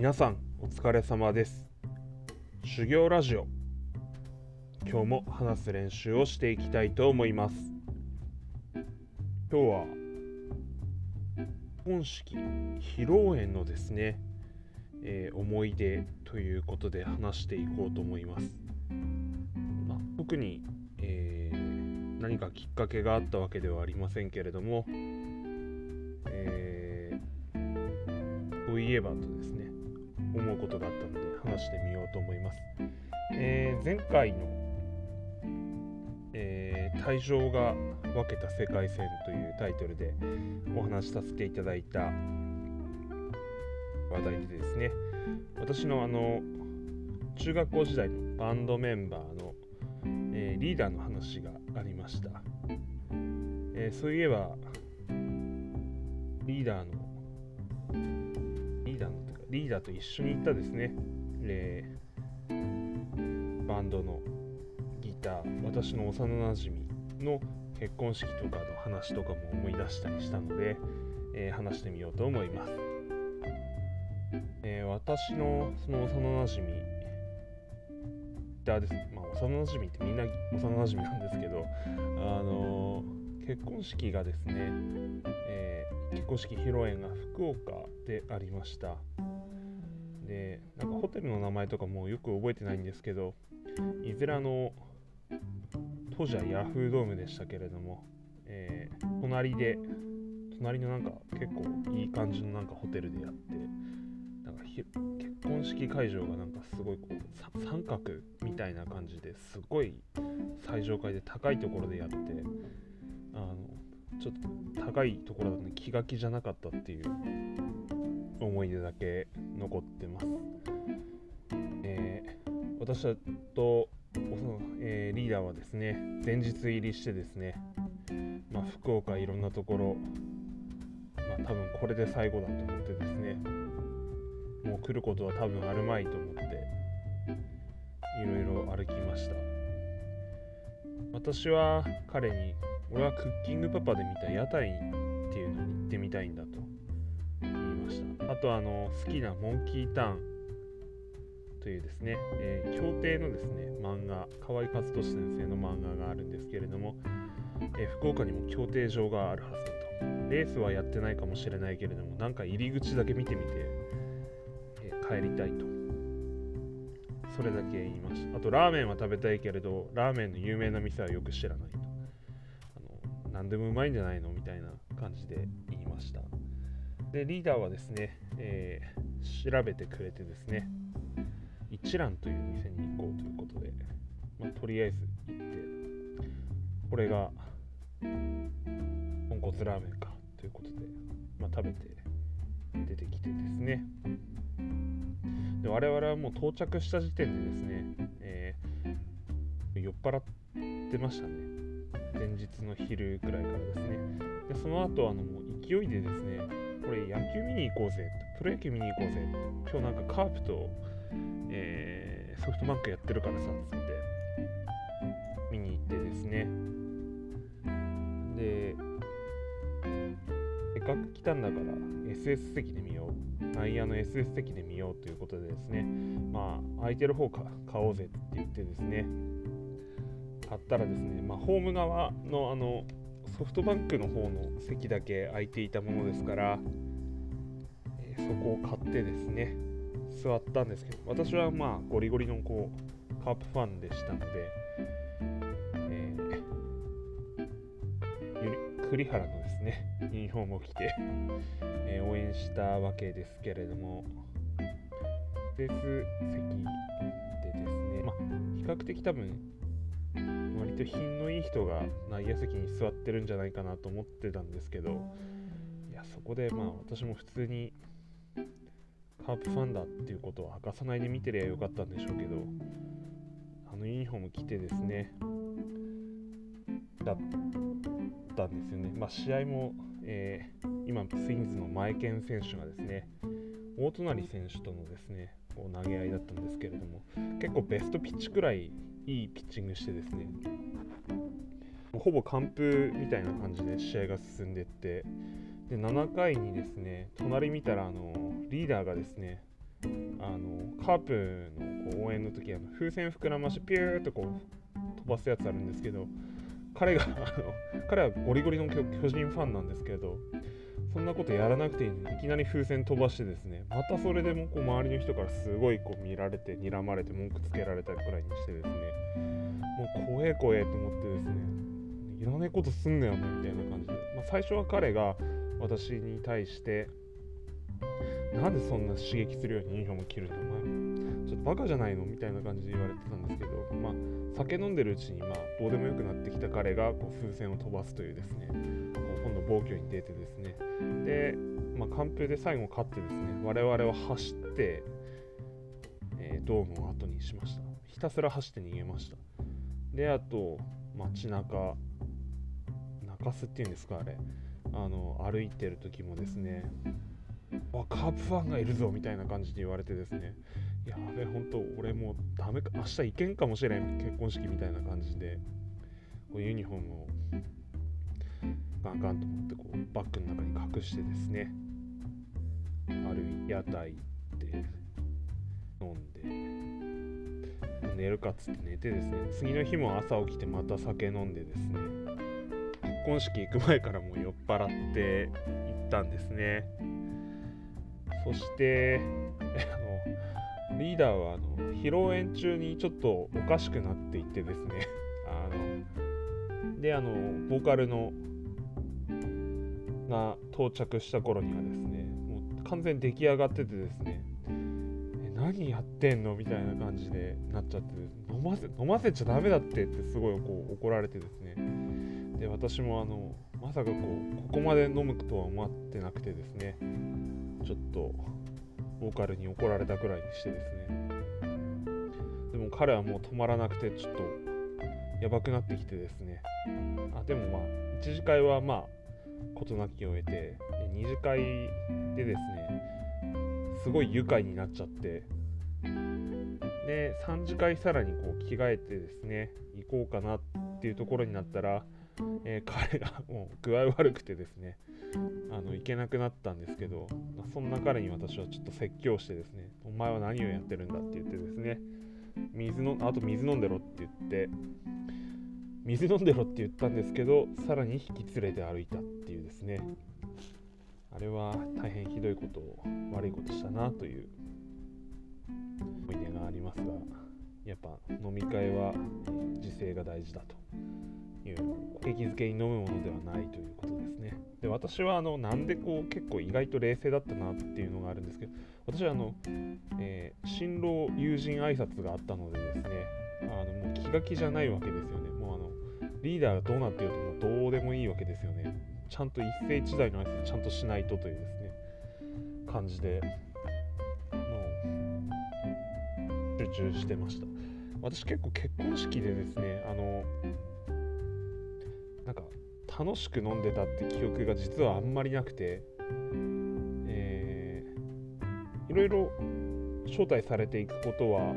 皆さんお疲れ様です。修行ラジオ。今日も話す練習をしていきたいと思います。今日は本式披露宴のですね、えー、思い出ということで話していこうと思います、まあ、特に、えー、何かきっかけがあったわけではありませんけれども、えー、そういえばと。思うことがあったので話してみようと思います。えー、前回の、えー、対象が分けた世界線というタイトルでお話しさせていただいた話題でですね私のあの中学校時代のバンドメンバーの、えー、リーダーの話がありました、えー、そういえばリーダーのリーダーと一緒に行ったですね、えー、バンドのギター私の幼なじみの結婚式とかの話とかも思い出したりしたので、えー、話してみようと思います、えー、私のその幼なじみギターです。まあ幼なじみってみんな幼なじみなんですけどあの結婚式がですね、え結婚式披露宴が福岡でありました。でなんかホテルの名前とかもよく覚えてないんですけどいずれあの当時はヤフードームでしたけれども、えー、隣で隣のなんか結構いい感じのなんかホテルでやってなんか結婚式会場がなんかすごいこう三角みたいな感じですごい最上階で高いところでやってあのちょっと高いところだとね気が気じゃなかったっていう思い出だけ残ってます。えー、私と、えー、リーダーはですね、前日入りしてですね、まあ、福岡いろんなところ、まあ、多分これで最後だと思ってですね、もう来ることは多分あるまいと思って、いろいろ歩きました。私は彼に、俺はクッキングパパで見た屋台っていうのに行ってみたいんだとあの好きなモンキーターンというですね、えー、協定のですね漫画河合和俊先生の漫画があるんですけれども、えー、福岡にも協定場があるはずだと。レースはやってないかもしれないけれどもなんか入り口だけ見てみて、えー、帰りたいと。それだけ言いました。あとラーメンは食べたいけれどラーメンの有名な店はよく知らないと。あの何でもうまいんじゃないのみたいな感じで言いました。で、リーダーはですね、えー、調べてくれてですね、一蘭という店に行こうということで、まあ、とりあえず行って、これが、豚骨ラーメンかということで、まあ、食べて出てきてですね、で我々はもう到着した時点でですね、えー、酔っ払ってましたね。前日の昼くらいからですね。でその後あのもう勢いでですね、これ野球見に行こうぜプロ野球見に行こうぜ今日なんかカープと、えー、ソフトバンクやってるからさっつって見に行ってですね。でせっかく来たんだから SS 席で見よう内野の SS 席で見ようということでですねまあ空いてる方か買おうぜって言ってですね買ったらですね、まあ、ホーム側のあのソフトバンクの方の席だけ空いていたものですから、え、そこを買ってですね座ったんですけど私はまあゴリゴリのこうカープファンでしたので、えー、栗原のですねユニフォームを着て、えー、応援したわけですけれどもベース席でですねまあ比較的多分割と品のいい人が内野席に座ってるんじゃないかなと思ってたんですけどいやそこでまあ私も普通にカープファンだっていうことを明かさないで見てりゃよかったんでしょうけどあのユニフォーム着てですねだったんですよね。まあ試合も、えー、今ツインズの前健選手がですね大隣選手とのですねこう投げ合いだったんですけれども結構ベストピッチくらいいいピッチングしてですねほぼ完封みたいな感じで試合が進んでいってで7回にですね隣見たらあのリーダーがですねあのカープのこう応援の時は風船膨らましてピューっとこう飛ばすやつあるんですけど彼が彼はゴリゴリの巨人ファンなんですけどそんなことやらなくていいのにいきなり風船飛ばしてですねまたそれでもこう周りの人からすごいこう見られて睨まれて文句つけられたくらいにしてですねもう怖え怖えと思ってですねいらないことすんなよねみたいな感じで、まあ、最初は彼が私に対してなんでそんな刺激するようにユニフォーム着るのお前。ちょっとバカじゃないの？みたいな感じで言われてたんですけどまあ酒飲んでるうちにまあどうでもよくなってきた彼がこう風船を飛ばすというですねこう今度暴挙に出てですね。で、まあ、完封で最後勝ってですね我々は走って、えー、ドームを後にしました。ひたすら走って逃げました。であと街中中洲っていうんですかあれ。あの歩いてる時もですねあカープファンがいるぞみたいな感じで言われてですね。やべ本当俺もうダメか明日行けんかもしれん結婚式みたいな感じでこうユニフォームをガンガンと思ってこうバッグの中に隠してですねある屋台で飲んで寝るかっつって寝てですね次の日も朝起きてまた酒飲んでですね結婚式行く前からもう酔っ払って行ったんですね。そしてあの リーダーはあの披露宴中にちょっとおかしくなっていってですね。あのであのボーカルのが到着した頃にはですねもう完全に出来上がっててですね何やってんの？みたいな感じでなっちゃって飲ませ飲ませちゃダメだってってすごいこう怒られてですね。で私もあのまさかこうここまで飲むとは思ってなくてですねちょっとボーカルに怒られたくらいにしてですね。でも彼はもう止まらなくてちょっとやばくなってきてですね。あでもまあ1次会はまあ事なきを得て2次会でですねすごい愉快になっちゃって。で3次会さらにこう着替えてですね行こうかなっていうところになったら、えー、彼がもう具合悪くてですねあの行けなくなったんですけど、まあ、そんな彼に私はちょっと説教してですねお前は何をやってるんだって言ってですね水のあと水飲んでろって言って水飲んでろって言ったんですけどさらに引き連れて歩いたっていうですね。あれは大変ひどいことを悪いことしたなという。思い出がありますがやっぱ飲み会は自制が大事だという。景気づけに飲むものではないということでで私はあのなんでこう結構意外と冷静だったなっていうのがあるんですけど私はあの、えー、新郎友人挨拶があったのでですねあのもう気が気じゃないわけですよね。もうあのリーダーがどうなっていようともどうでもいいわけですよね。ちゃんと一世一代の挨拶ちゃんとしないとというですね感じでもう集中してました。私結構結婚式でですねあの楽しく飲んでたって記憶が実はあんまりなくて、えー、いろいろ招待されていくことは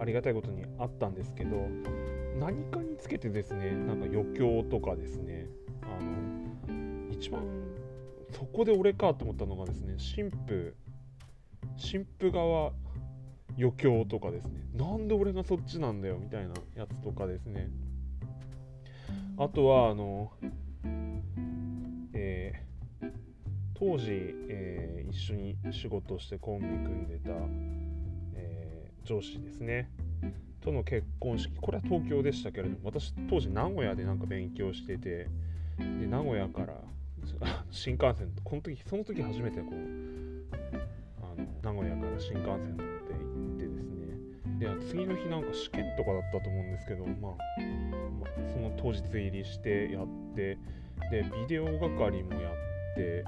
ありがたいことにあったんですけど何かにつけてですねなんか余興とかですねあの一番そこで俺かと思ったのがですね新婦新婦側余興とかですね。なんで俺がそっちなんだよみたいなやつとかですね。あとはあのえー、当時、えー、一緒に仕事してコンビ組んでた、えー、上司ですね。との結婚式。これは東京でしたけれども私当時名古屋でなんか勉強しててで名古屋から 新幹線この時その時初めてこうあの名古屋から新幹線乗って行ってですね。で次の日なんか試験とかだったと思うんですけど、まあ、その当日入りしてやってでビデオ係もやって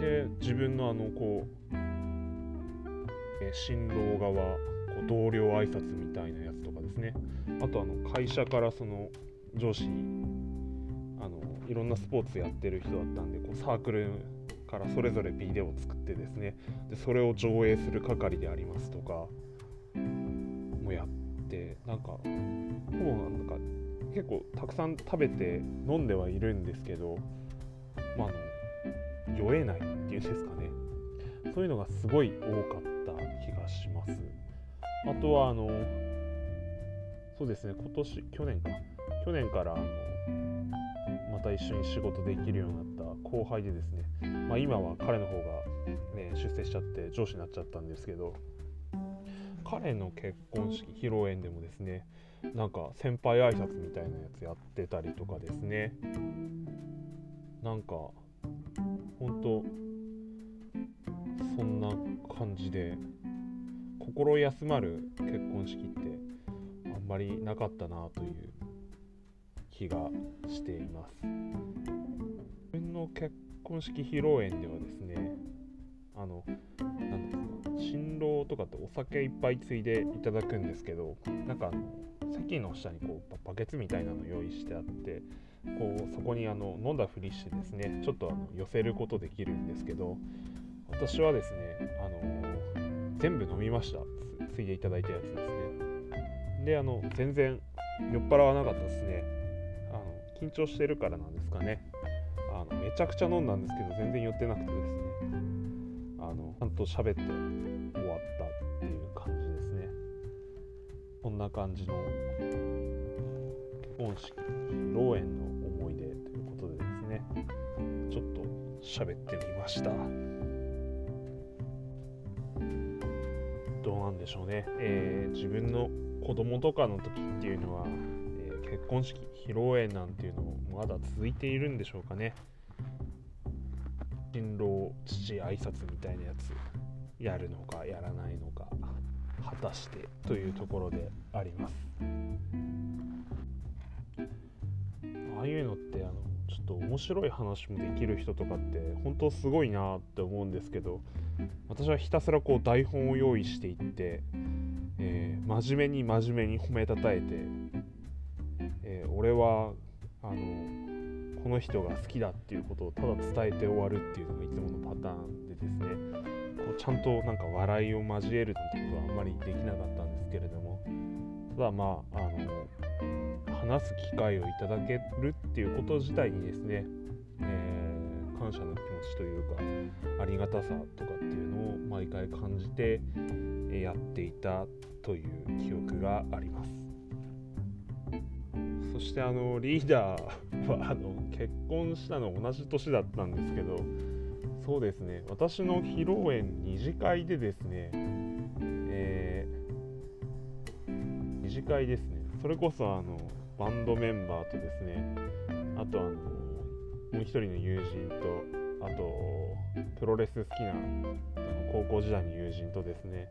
で自分のあのこう、え新郎側こう同僚挨拶みたいなやつとかですね。あとあの会社からその上司にあのいろんなスポーツやってる人だったんでこうサークルからそれぞれビデオを作ってですね。でそれを上映する係でありますとかもやってなんかほぼなんか結構たくさん食べて飲んではいるんですけどまあの酔えないっていうんですかね。そういうのがすごい多かった気がします。あとはあのそうですね今年去年か。去年からあのまた一緒に仕事できるようになった後輩でですね、まあ、今は彼の方が、ね、出世しちゃって上司になっちゃったんですけど彼の結婚式披露宴でもですねなんか先輩挨拶みたいなやつやってたりとかですね。なんか本当そんな感じで心休まる結婚式ってあんまりなかったなという気がしています。自分の結婚式披露宴ではですねあの何ですか郎とかってお酒いっぱいついでいただくんですけどなんかあの席の下にこうバケツみたいなの用意してあってこうそこにあの飲んだふりしてですねちょっとあの寄せることできるんですけど私はですね、あの、全部飲みました。ついでいただいたやつですね。であの全然酔っ払わなかったですね。あの緊張してるからなんですかね。あのめちゃくちゃ飲んだんですけど全然酔ってなくてですね。あのちゃんと喋って。こんな感じの結婚式披露宴の思い出ということでですねちょっと喋ってみました。どうなんでしょうね、えー、自分の子供とかの時っていうのは、えー、結婚式披露宴なんていうのもまだ続いているんでしょうかね。新郎父挨拶みたいなやつやるのかやらないのか。果たしてというところであります。ああいうのってあのちょっと面白い話もできる人とかって本当すごいなって思うんですけど私はひたすらこう台本を用意していって、えー、真面目に真面目に褒めたたえて、えー、俺はあのこの人が好きだっていうことをただ伝えて終わるっていうのがいつものパターンでですねこうちゃんとなんか笑いを交えるまりできなかったんですけれどもただまああの話す機会をいただけるっていうこと自体にですね、えー、感謝の気持ちというかありがたさとかっていうのを毎回感じてやっていたという記憶があります。そしてあのリーダーはあの結婚したの同じ年だったんですけどそうですね私の披露宴二次会でですね、次会ですね。それこそあのバンドメンバーとですねあとあのもう一人の友人とあとプロレス好きなあの高校時代の友人とですね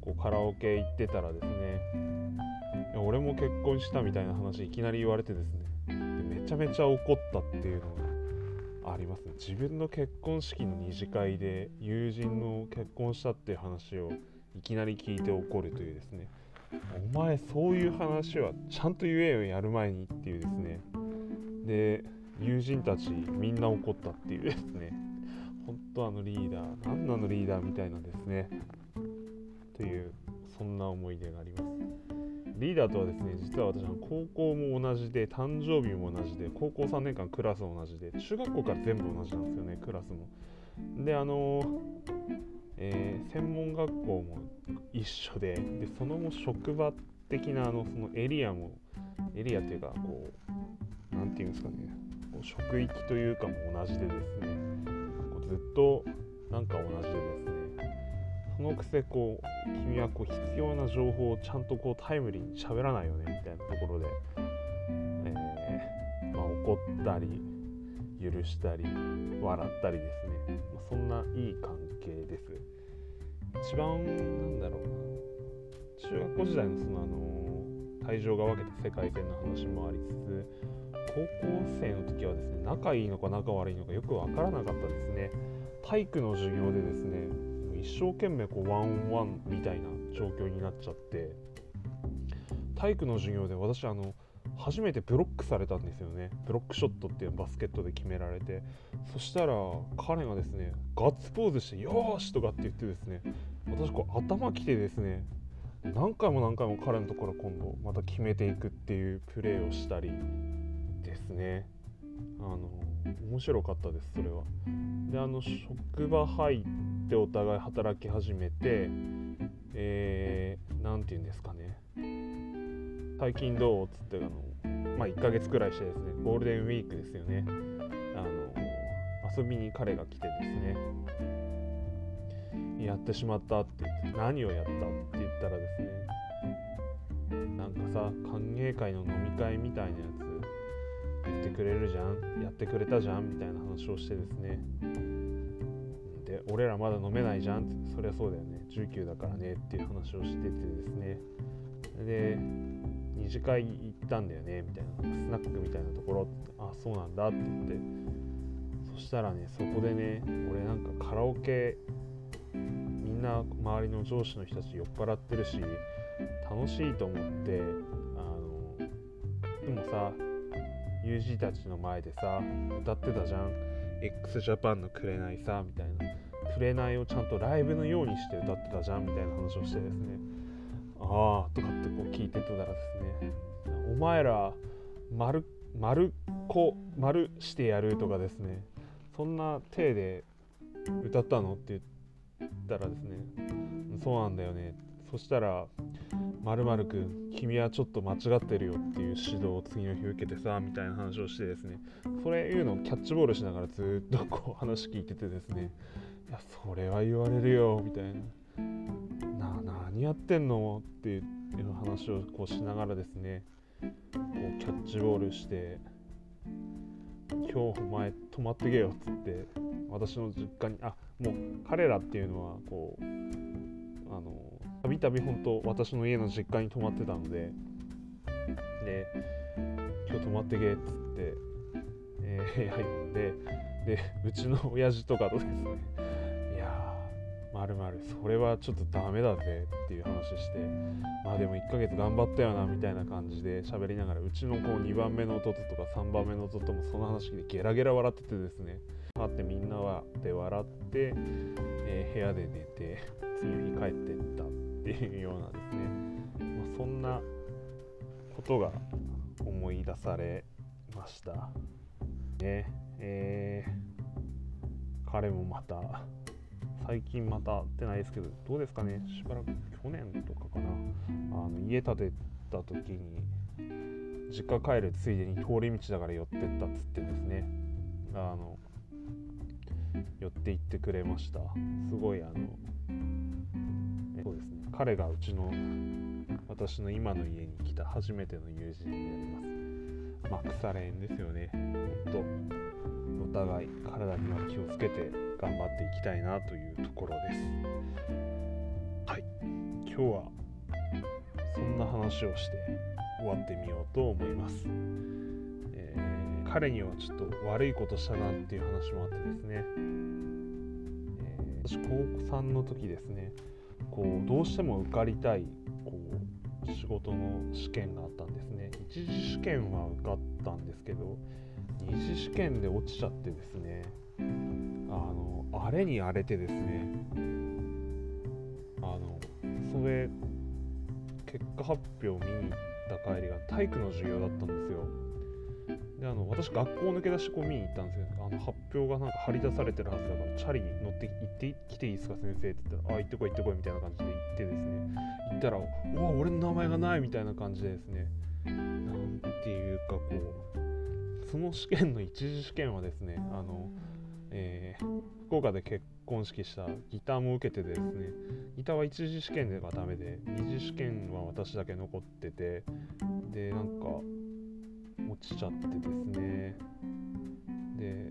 こうカラオケ行ってたらですねいや俺も結婚したみたいな話いきなり言われてですねでめちゃめちゃ怒ったっていうのがありますね。自分の結婚式の二次会で友人の結婚したっていう話をいきなり聞いて怒るというですねお前そういう話はちゃんと言えよやる前にっていうですね。で友人たちみんな怒ったっていうですね。本当あのリーダー何なのリーダーみたいなですね。というそんな思い出があります。リーダーとはですね実は私の高校も同じで誕生日も同じで高校3年間クラス同じで中学校から全部同じなんですよねクラスも。であのえー、専門学校も一緒ででその後職場的なあのそのエリアもエリアっていうかこう何て言うんですかねこう職域というかも同じでですねこうずっとなんか同じでですねそのくせこう君はこう必要な情報をちゃんとこうタイムリーに喋らないよねみたいなところで、えー、まあ、怒ったり許したり笑ったりですね、まあ、そんないい関係です。一番なんだろうな中学校時代のそのあの会場が分けた世界線の話もありつつ高校生の時はですね仲いいのか仲悪いのかよく分からなかったですね。体育の授業でですね一生懸命こうワンオンワンみたいな状況になっちゃって体育の授業で私あの初めてブロックされたんですよね。ブロックショットっていうバスケットで決められて。そしたら彼がですねガッツポーズして「よーし!」とかって言ってですね私こう頭きてですね何回も何回も彼のところ今度また決めていくっていうプレーをしたりですね。あの面白かったですそれは。であの職場入ってお互い働き始めてえー、て言うんですかね。最近どう？っつってあのまあ1ヶ月くらいしてですねゴールデンウィークですよね。あの遊びに彼が来てですね。やってしまったって言って何をやったって言ったらですねなんかさ歓迎会の飲み会みたいなやつ言ってくれるじゃんやってくれたじゃんみたいな話をしてですね。で俺らまだ飲めないじゃんってそりゃそうだよね。19だからねっていう話をしててですね。で二次会たんだよねみたいなスナックみたいなところあそうなんだって言って。そしたらねそこでね俺なんかカラオケみんな周りの上司の人たち酔っ払ってるし楽しいと思ってあのでもさ UG たちの前でさ歌ってたじゃん。x ジャパンの「紅さ」みたいな「紅」をちゃんとライブのようにして歌ってたじゃんみたいな話をしてですね。ああとかってこう聞いてたらですねお前ら丸丸子丸してやるとかですね。そんな体で歌ったの？って言ったらですね。そうなんだよね。そしたらまるくん君はちょっと間違ってるよっていう指導を次の日受けてさみたいな話をしてですね。それいうのをキャッチボールしながらずっとこう話聞いててですね。いやそれは言われるよみたいな。な何やってんの？っていう話をこうしながらですね。キャッチボールして今日お前泊まってけよっつって私の実家にあもう彼らっていうのはこうあのたびたび本当私の家の実家に泊まってたのでで今日泊まってけっつって、えー、部屋呼んででうちの親父とかとですねまるまるそれはちょっとダメだぜっていう話してまあでも1ヶ月頑張ったよなみたいな感じで喋りながらうちのこう2番目の弟とか3番目の弟もその話でゲラゲラ笑っててですね。あってみんなはで笑って、えー、部屋で寝て次の日帰ってったっていうようなですね、まあ、そんなことが思い出されました。ね。えー、彼もまた最近また会ってないですけどどうですかね？しばらく去年とかかな。あの家建てた時に実家帰るついでに通り道だから寄ってったっつってですね。あの寄って行ってくれました。すごいあのそうですね。彼がうちの私の今の家に来た初めての友人になります。まあ腐れ縁ですよね。ほんとお互い体には気をつけて頑張っていきたいなというところです。はい。今日はそんな話をして終わってみようと思います、えー、彼にはちょっと悪いことしたなっていう話もあってですね、えー、私高3の時ですね。こうどうしても受かりたいこう仕事の試験があったんですね。一次試験は受かったんですけど二次試験で落ちちゃってですね。あの荒れに荒れてですねあのそれ結果発表見に行った帰りが体育の授業だったんですよ。であの私学校抜け出してこう見に行ったんですよ。あの発表がなんか張り出されてるはずだからチャリに乗って行ってきていいですか先生って言ったらあ行ってこい行ってこいみたいな感じで行ってですね。行ったらうわ俺の名前がないみたいな感じでですね。なんていうかこうその試験の一次試験はですねあの、えー、福岡で結婚式したギターも受けてですねギターは一次試験ではダメで二次試験は私だけ残っててでなんか落ちちゃってですね。で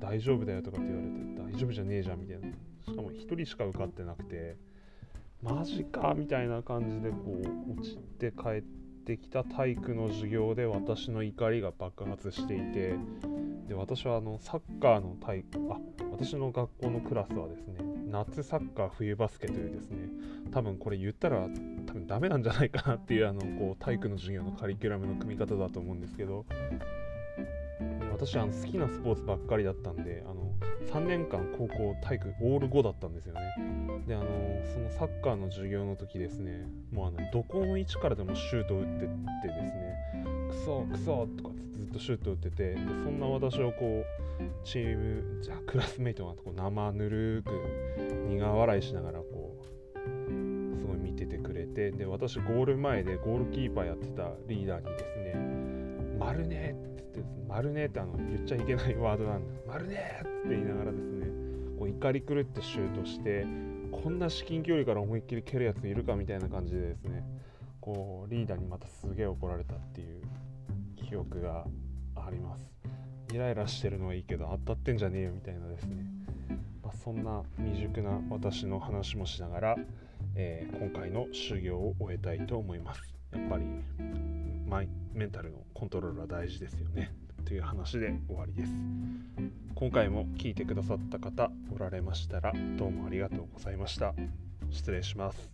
大丈夫だよとかって言われて大丈夫じゃねえじゃんみたいな。しかも1人しか受かってなくてマジかみたいな感じでこう落ちて帰ってきた体育の授業で私の怒りが爆発していてで私はあのサッカーの体育あ私の学校のクラスはですね夏サッカー冬バスケというですね多分これ言ったら多分ダメなんじゃないかなっていうあのこう体育の授業のカリキュラムの組み方だと思うんですけど私あの好きなスポーツばっかりだったんであの3年間高校体育オール5だったんですよね。であのそのサッカーの授業の時ですね。もうあのどこの位置からでもシュートを打ってってですね。クソクソとかずっとシュート打っててでそんな私をこうチームじゃクラスメイトがこう生ぬるく苦笑いしながらこうすごい見ててくれてで私ゴール前でゴールキーパーやってたリーダーにですね「丸ね」って言って「丸ね」ってあの言っちゃいけないワードなんで「丸ね」って言いながらですねこう怒り狂ってシュートしてこんな至近距離から思いっきり蹴るやついるかみたいな感じでですねこうリーダーにまたすげえ怒られたっていう記憶があります。イライラしてるのはいいけど当たってんじゃねえよみたいなですね、まあ、そんな未熟な私の話もしながら、えー、今回の修行を終えたいと思います。やっぱり。マイメンタルのコントロールは大事ですよね。という話で終わりです。今回も聞いてくださった方おられましたらどうもありがとうございました。失礼します。